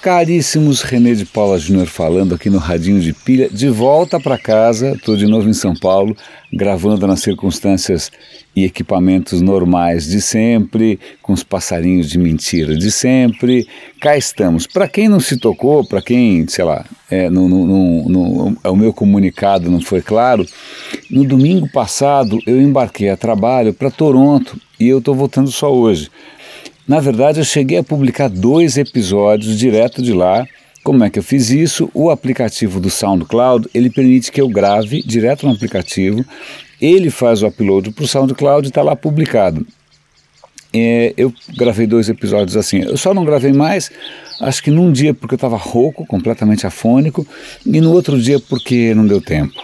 Caríssimos, René de Paula Júnior falando aqui no Radinho de Pilha, de volta para casa, estou de novo em São Paulo, gravando nas circunstâncias e equipamentos normais de sempre, com os passarinhos de mentira de sempre. Cá estamos. Para quem não se tocou, para quem, sei lá, é, no, no, no, o meu comunicado não foi claro, no domingo passado eu embarquei a trabalho para Toronto e eu estou voltando só hoje. Na verdade, eu cheguei a publicar dois episódios direto de lá. Como é que eu fiz isso? O aplicativo do SoundCloud, ele permite que eu grave direto no aplicativo. Ele faz o upload para o SoundCloud e está lá publicado. É, eu gravei dois episódios assim. Eu só não gravei mais, acho que num dia porque eu estava rouco, completamente afônico, e no outro dia porque não deu tempo.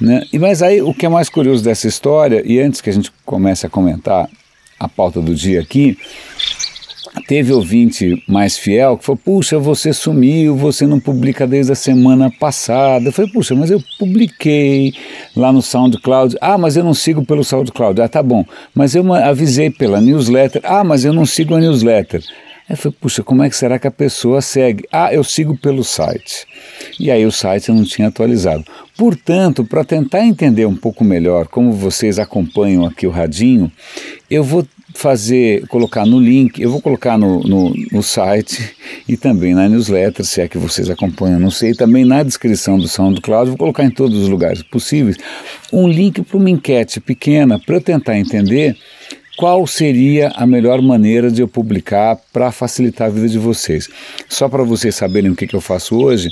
Né? E, mas aí o que é mais curioso dessa história, e antes que a gente comece a comentar a pauta do dia aqui, teve ouvinte mais fiel que falou: Puxa, você sumiu, você não publica desde a semana passada. Eu falei: Puxa, mas eu publiquei lá no SoundCloud. Ah, mas eu não sigo pelo SoundCloud. Ah, tá bom. Mas eu avisei pela newsletter. Ah, mas eu não sigo a newsletter. Aí eu falei, puxa, como é que será que a pessoa segue? Ah, eu sigo pelo site. E aí o site eu não tinha atualizado. Portanto, para tentar entender um pouco melhor como vocês acompanham aqui o Radinho, eu vou fazer, colocar no link, eu vou colocar no, no, no, site e também na newsletter, se é que vocês acompanham, não sei, também na descrição do SoundCloud, vou colocar em todos os lugares possíveis, um link para uma enquete pequena para eu tentar entender qual seria a melhor maneira de eu publicar para facilitar a vida de vocês. Só para vocês saberem o que, que eu faço hoje,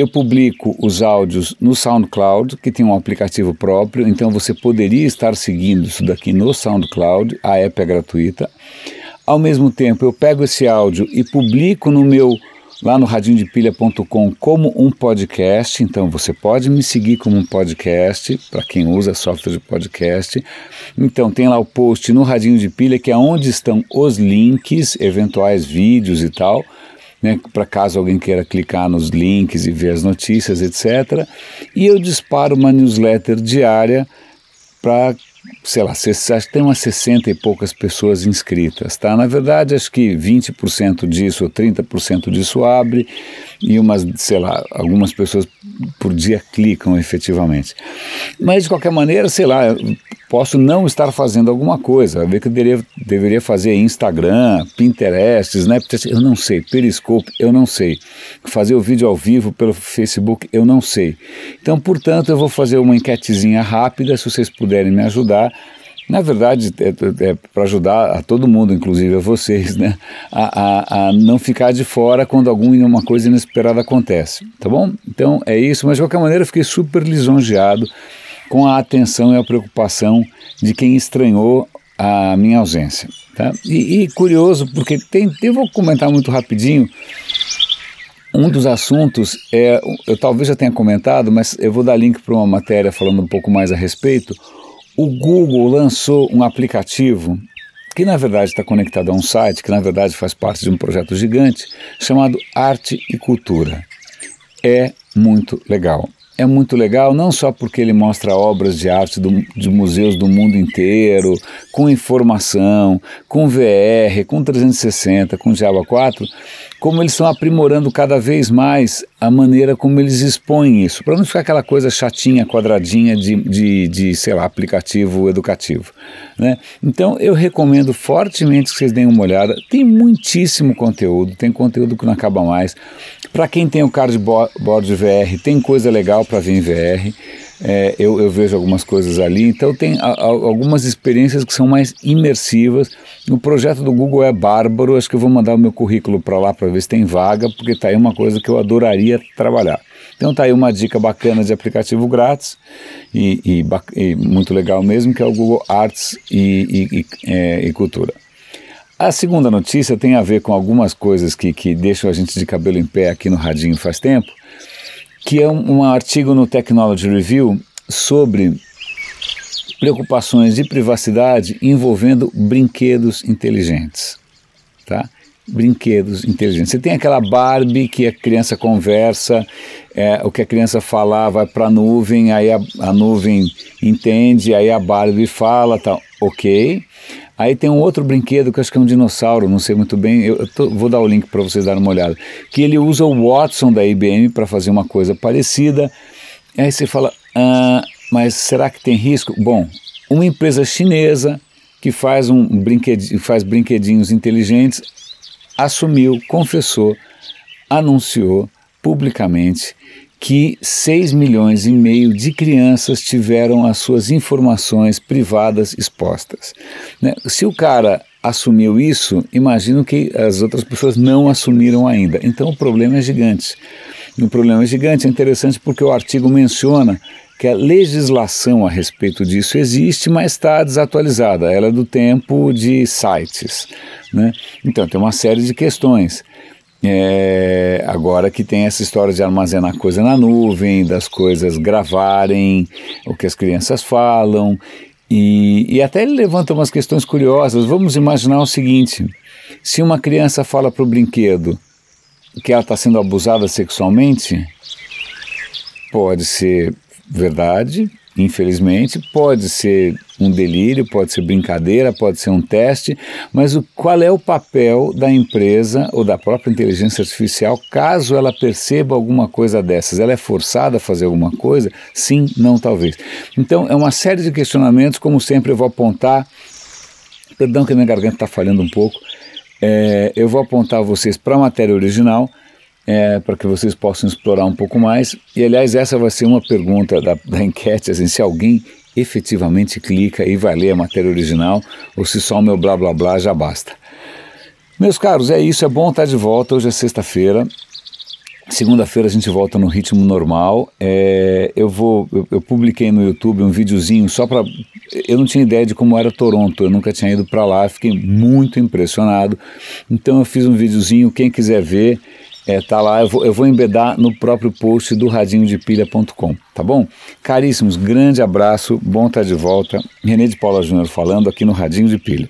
eu publico os áudios no SoundCloud, que tem um aplicativo próprio, então você poderia estar seguindo isso daqui no SoundCloud, a app é gratuita. Ao mesmo tempo, eu pego esse áudio e publico no meu lá no radindepilha.com como um podcast, então você pode me seguir como um podcast, para quem usa software de podcast. Então tem lá o post no Radinho de Pilha, que é onde estão os links, eventuais vídeos e tal né, para caso alguém queira clicar nos links e ver as notícias, etc. E eu disparo uma newsletter diária para, sei lá, tem umas 60 e poucas pessoas inscritas, tá? Na verdade, acho que 20% disso ou 30% disso abre e umas, sei lá, algumas pessoas por dia clicam efetivamente. Mas, de qualquer maneira, sei lá, posso não estar fazendo alguma coisa, ver que eu deveria, deveria fazer Instagram, Pinterest, Snapchat, eu não sei, Periscope, eu não sei, fazer o vídeo ao vivo pelo Facebook, eu não sei. Então, portanto, eu vou fazer uma enquetezinha rápida, se vocês puderem me ajudar, na verdade, é, é, é para ajudar a todo mundo, inclusive a vocês, né, a, a, a, não ficar de fora quando alguma coisa inesperada acontece, tá bom? Então é isso, mas de qualquer maneira eu fiquei super lisonjeado com a atenção e a preocupação de quem estranhou a minha ausência. Tá? E, e curioso, porque tem, eu vou comentar muito rapidinho. Um dos assuntos é, eu talvez já tenha comentado, mas eu vou dar link para uma matéria falando um pouco mais a respeito. O Google lançou um aplicativo que na verdade está conectado a um site, que na verdade faz parte de um projeto gigante chamado Arte e Cultura. É muito legal é muito legal, não só porque ele mostra obras de arte do, de museus do mundo inteiro, com informação, com VR, com 360, com Java 4, como eles estão aprimorando cada vez mais a maneira como eles expõem isso, para não ficar aquela coisa chatinha, quadradinha de, de, de, sei lá, aplicativo educativo. Né? Então eu recomendo fortemente que vocês deem uma olhada. Tem muitíssimo conteúdo, tem conteúdo que não acaba mais. Para quem tem o cardboard VR, tem coisa legal para ver em VR. É, eu, eu, vejo algumas coisas ali, então tem a, a, algumas experiências que são mais imersivas. O projeto do Google é bárbaro, acho que eu vou mandar o meu currículo para lá para ver se tem vaga, porque está aí uma coisa que eu adoraria trabalhar. Então está aí uma dica bacana de aplicativo grátis e, e, e, muito legal mesmo, que é o Google Arts e, e, é, e Cultura. A segunda notícia tem a ver com algumas coisas que, que deixam a gente de cabelo em pé aqui no Radinho faz tempo, que é um, um artigo no Technology Review sobre preocupações de privacidade envolvendo brinquedos inteligentes, tá? Brinquedos inteligentes. Você tem aquela Barbie que a criança conversa, é, o que a criança falar vai para a nuvem, aí a, nuvem entende, aí a Barbie fala, tá, ok. Aí tem um outro brinquedo que acho que é um dinossauro, não sei muito bem, eu, tô, vou dar o link para vocês darem uma olhada, que ele usa o Watson da IBM para fazer uma coisa parecida. Aí você fala, ah, mas será que tem risco? Bom, uma empresa chinesa que faz, um brinquedinho, faz brinquedinhos inteligentes assumiu, confessou, anunciou publicamente que 6 milhões e meio de crianças tiveram as suas informações privadas expostas. Né? Se o cara assumiu isso, imagino que as outras pessoas não assumiram ainda. Então o problema é gigante. O problema é gigante, é interessante porque o artigo menciona que a legislação a respeito disso existe, mas está desatualizada. Ela é do tempo de sites. Né? Então tem uma série de questões. É, agora que tem essa história de armazenar coisa na nuvem, das coisas gravarem o que as crianças falam, e, e até ele levanta umas questões curiosas. Vamos imaginar o seguinte: se uma criança fala para o brinquedo que ela está sendo abusada sexualmente, pode ser verdade, infelizmente, pode ser um delírio, pode ser brincadeira, pode ser um teste, mas o, qual é o papel da empresa ou da própria inteligência artificial caso ela perceba alguma coisa dessas? Ela é forçada a fazer alguma coisa? Sim, não, talvez. Então, é uma série de questionamentos, como sempre eu vou apontar, perdão que minha garganta está falhando um pouco, é, eu vou apontar vocês para a matéria original, é, para que vocês possam explorar um pouco mais. E, aliás, essa vai ser uma pergunta da, da enquete, assim, se alguém efetivamente clica e vai ler a matéria original, ou se só o meu blá blá blá já basta. Meus caros, é isso, é bom estar de volta. Hoje é sexta-feira. Segunda-feira a gente volta no ritmo normal. É, eu vou, eu, eu, publiquei no YouTube um videozinho só para, eu não tinha ideia de como era Toronto. Eu nunca tinha ido para lá. Fiquei muito impressionado. Então eu fiz um videozinho. Quem quiser ver, é, tá lá, eu vou, eu vou embedar no próprio post do radinhodepilha.com, tá bom? Caríssimos, grande abraço, bom estar de volta. René de Paula Júnior falando aqui no Radinho de Pilha.